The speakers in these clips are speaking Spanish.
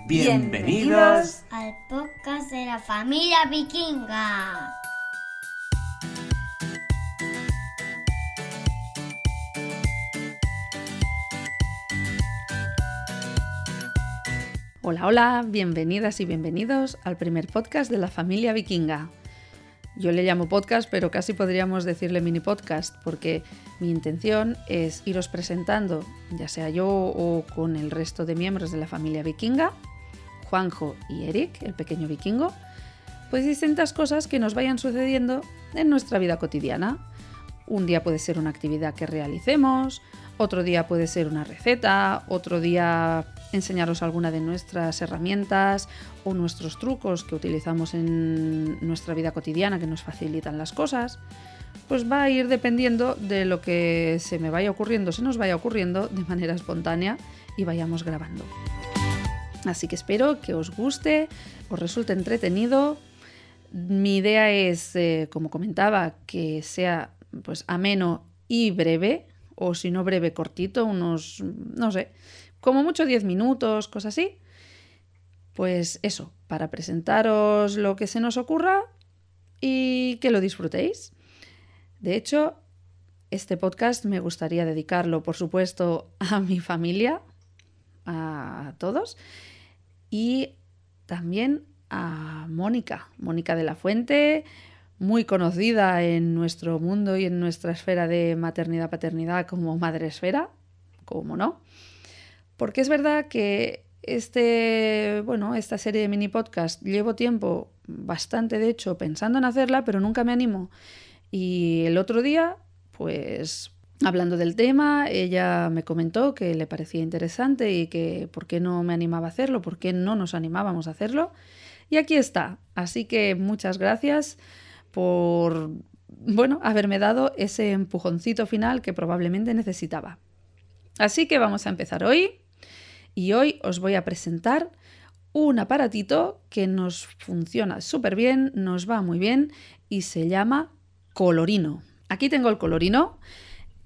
Bienvenidos al podcast de la familia vikinga. Hola, hola, bienvenidas y bienvenidos al primer podcast de la familia vikinga. Yo le llamo podcast, pero casi podríamos decirle mini podcast, porque mi intención es iros presentando, ya sea yo o con el resto de miembros de la familia vikinga, Juanjo y Eric, el pequeño vikingo, pues distintas cosas que nos vayan sucediendo en nuestra vida cotidiana. Un día puede ser una actividad que realicemos, otro día puede ser una receta, otro día enseñaros alguna de nuestras herramientas o nuestros trucos que utilizamos en nuestra vida cotidiana que nos facilitan las cosas, pues va a ir dependiendo de lo que se me vaya ocurriendo, se nos vaya ocurriendo de manera espontánea y vayamos grabando. Así que espero que os guste, os resulte entretenido. Mi idea es, eh, como comentaba, que sea pues ameno y breve, o si no breve, cortito, unos, no sé, como mucho 10 minutos, cosas así. Pues eso, para presentaros lo que se nos ocurra y que lo disfrutéis. De hecho, este podcast me gustaría dedicarlo, por supuesto, a mi familia, a todos, y también a Mónica, Mónica de la Fuente, muy conocida en nuestro mundo y en nuestra esfera de maternidad-paternidad como madre esfera, como no. Porque es verdad que este, bueno, esta serie de mini podcast llevo tiempo, bastante de hecho, pensando en hacerla, pero nunca me animo. Y el otro día, pues hablando del tema, ella me comentó que le parecía interesante y que por qué no me animaba a hacerlo, por qué no nos animábamos a hacerlo. Y aquí está. Así que muchas gracias por, bueno, haberme dado ese empujoncito final que probablemente necesitaba. Así que vamos a empezar hoy y hoy os voy a presentar un aparatito que nos funciona súper bien, nos va muy bien y se llama colorino. Aquí tengo el colorino,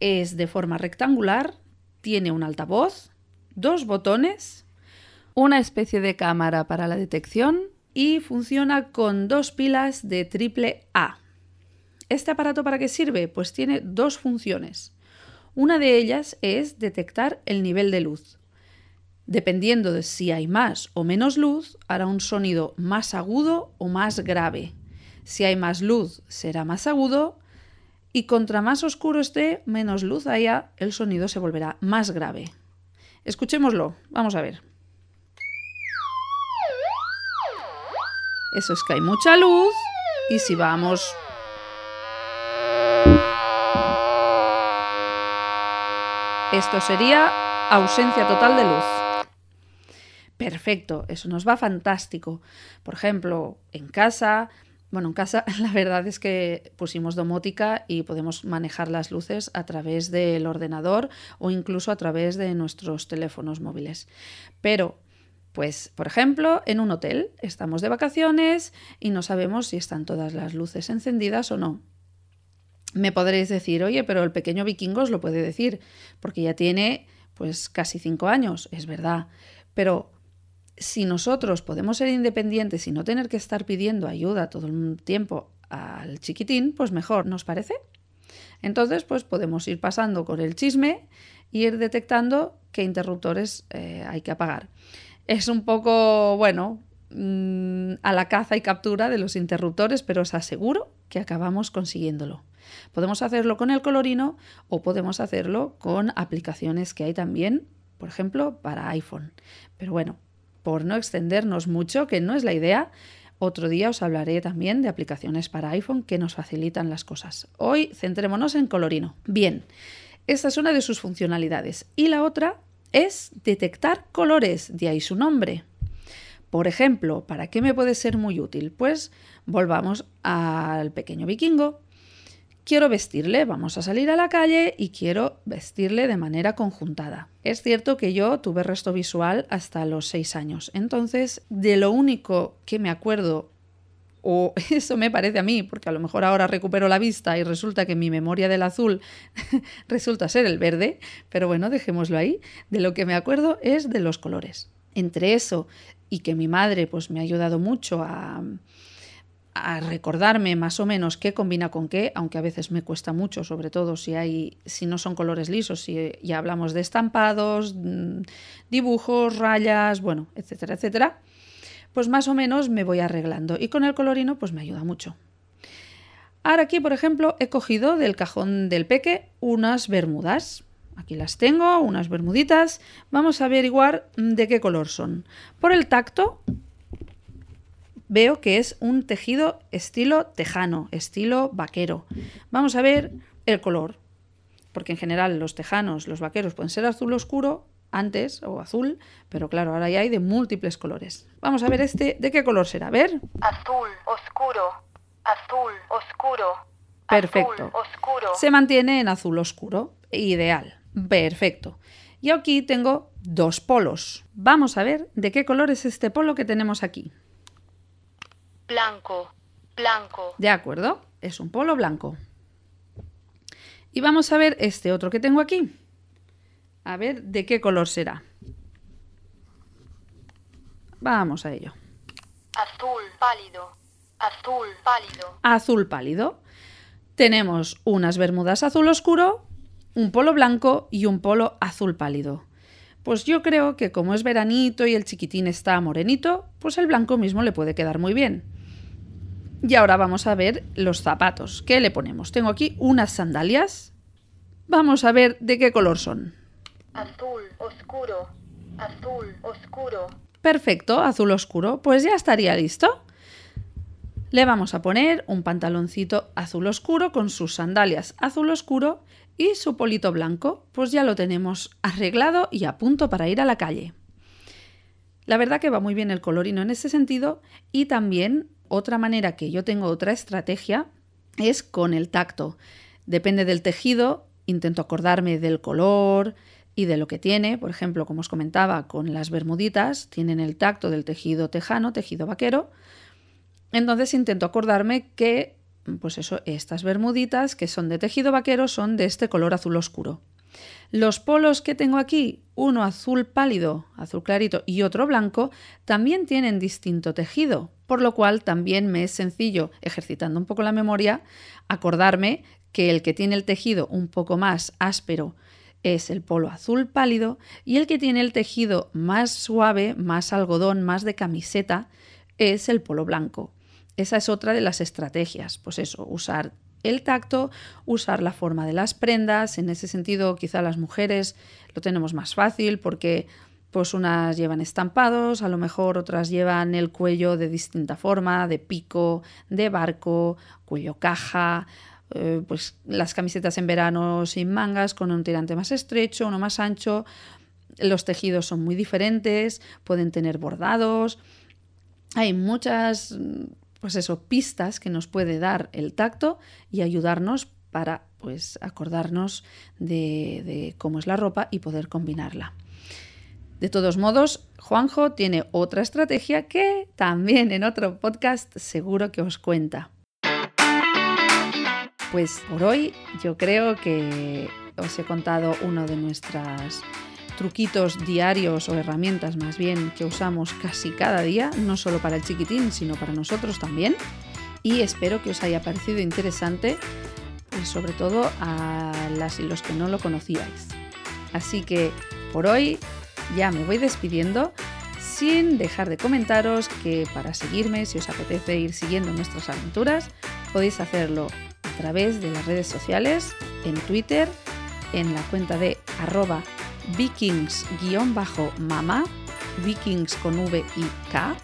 es de forma rectangular, tiene un altavoz, dos botones, una especie de cámara para la detección y funciona con dos pilas de triple A. ¿Este aparato para qué sirve? Pues tiene dos funciones. Una de ellas es detectar el nivel de luz. Dependiendo de si hay más o menos luz, hará un sonido más agudo o más grave. Si hay más luz, será más agudo y contra más oscuro esté, menos luz haya, el sonido se volverá más grave. Escuchémoslo, vamos a ver. Eso es que hay mucha luz y si vamos esto sería ausencia total de luz. Perfecto, eso nos va fantástico. Por ejemplo, en casa, bueno, en casa la verdad es que pusimos domótica y podemos manejar las luces a través del ordenador o incluso a través de nuestros teléfonos móviles. Pero pues, por ejemplo, en un hotel estamos de vacaciones y no sabemos si están todas las luces encendidas o no. Me podréis decir, oye, pero el pequeño vikingo os lo puede decir, porque ya tiene pues casi cinco años, es verdad. Pero si nosotros podemos ser independientes y no tener que estar pidiendo ayuda todo el tiempo al chiquitín, pues mejor, ¿nos parece? Entonces, pues podemos ir pasando con el chisme e ir detectando qué interruptores eh, hay que apagar es un poco, bueno, mm, a la caza y captura de los interruptores, pero os aseguro que acabamos consiguiéndolo. Podemos hacerlo con el colorino o podemos hacerlo con aplicaciones que hay también, por ejemplo, para iPhone. Pero bueno, por no extendernos mucho, que no es la idea, otro día os hablaré también de aplicaciones para iPhone que nos facilitan las cosas. Hoy centrémonos en colorino. Bien, esta es una de sus funcionalidades. Y la otra es detectar colores, de ahí su nombre. Por ejemplo, ¿para qué me puede ser muy útil? Pues volvamos al pequeño vikingo. Quiero vestirle, vamos a salir a la calle y quiero vestirle de manera conjuntada. Es cierto que yo tuve resto visual hasta los seis años, entonces de lo único que me acuerdo o eso me parece a mí, porque a lo mejor ahora recupero la vista y resulta que mi memoria del azul resulta ser el verde, pero bueno, dejémoslo ahí. De lo que me acuerdo es de los colores. entre eso y que mi madre pues me ha ayudado mucho a, a recordarme más o menos qué combina con qué, aunque a veces me cuesta mucho, sobre todo si hay, si no son colores lisos, si ya hablamos de estampados, mm, dibujos, rayas, bueno, etcétera, etcétera, pues más o menos me voy arreglando. Y con el colorino, pues me ayuda mucho. Ahora aquí, por ejemplo, he cogido del cajón del peque unas bermudas. Aquí las tengo, unas bermuditas. Vamos a averiguar de qué color son. Por el tacto, veo que es un tejido estilo tejano, estilo vaquero. Vamos a ver el color, porque en general los tejanos, los vaqueros pueden ser azul oscuro antes o azul, pero claro, ahora ya hay de múltiples colores. Vamos a ver este, ¿de qué color será? A ver. Azul oscuro, azul oscuro. Perfecto. Azul oscuro. Se mantiene en azul oscuro. Ideal. Perfecto. Y aquí tengo dos polos. Vamos a ver de qué color es este polo que tenemos aquí. Blanco, blanco. ¿De acuerdo? Es un polo blanco. Y vamos a ver este otro que tengo aquí. A ver de qué color será. Vamos a ello. Azul pálido, azul pálido. Azul pálido. Tenemos unas bermudas azul oscuro, un polo blanco y un polo azul pálido. Pues yo creo que como es veranito y el chiquitín está morenito, pues el blanco mismo le puede quedar muy bien. Y ahora vamos a ver los zapatos. ¿Qué le ponemos? Tengo aquí unas sandalias. Vamos a ver de qué color son. Azul oscuro, azul oscuro. Perfecto, azul oscuro. Pues ya estaría listo. Le vamos a poner un pantaloncito azul oscuro con sus sandalias azul oscuro y su polito blanco. Pues ya lo tenemos arreglado y a punto para ir a la calle. La verdad que va muy bien el colorino en ese sentido y también otra manera que yo tengo otra estrategia es con el tacto. Depende del tejido, intento acordarme del color y de lo que tiene. Por ejemplo, como os comentaba, con las bermuditas tienen el tacto del tejido tejano, tejido vaquero. Entonces intento acordarme que, pues eso, estas bermuditas que son de tejido vaquero son de este color azul oscuro. Los polos que tengo aquí, uno azul pálido, azul clarito y otro blanco, también tienen distinto tejido, por lo cual también me es sencillo, ejercitando un poco la memoria, acordarme que el que tiene el tejido un poco más áspero es el polo azul pálido y el que tiene el tejido más suave, más algodón, más de camiseta, es el polo blanco. Esa es otra de las estrategias, pues eso, usar el tacto, usar la forma de las prendas. En ese sentido, quizá las mujeres lo tenemos más fácil porque pues unas llevan estampados, a lo mejor otras llevan el cuello de distinta forma, de pico, de barco, cuello caja, eh, pues las camisetas en verano sin mangas, con un tirante más estrecho, uno más ancho. Los tejidos son muy diferentes, pueden tener bordados. Hay muchas pues eso, pistas que nos puede dar el tacto y ayudarnos para pues acordarnos de, de cómo es la ropa y poder combinarla. De todos modos, Juanjo tiene otra estrategia que también en otro podcast seguro que os cuenta. Pues por hoy yo creo que os he contado uno de nuestras truquitos diarios o herramientas más bien que usamos casi cada día, no solo para el chiquitín, sino para nosotros también. Y espero que os haya parecido interesante, pues sobre todo a las y los que no lo conocíais. Así que por hoy ya me voy despidiendo sin dejar de comentaros que para seguirme, si os apetece ir siguiendo nuestras aventuras, podéis hacerlo a través de las redes sociales, en Twitter, en la cuenta de arroba vikings-mama, vikings con V y K.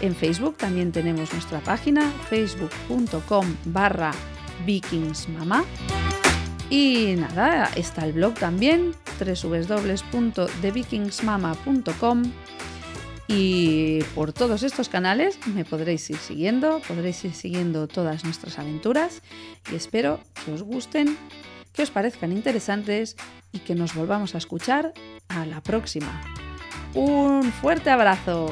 En Facebook también tenemos nuestra página, facebook.com barra vikingsmama. Y nada, está el blog también, www.thevikingsmama.com. Y por todos estos canales me podréis ir siguiendo, podréis ir siguiendo todas nuestras aventuras y espero que os gusten, que os parezcan interesantes y que nos volvamos a escuchar a la próxima. Un fuerte abrazo.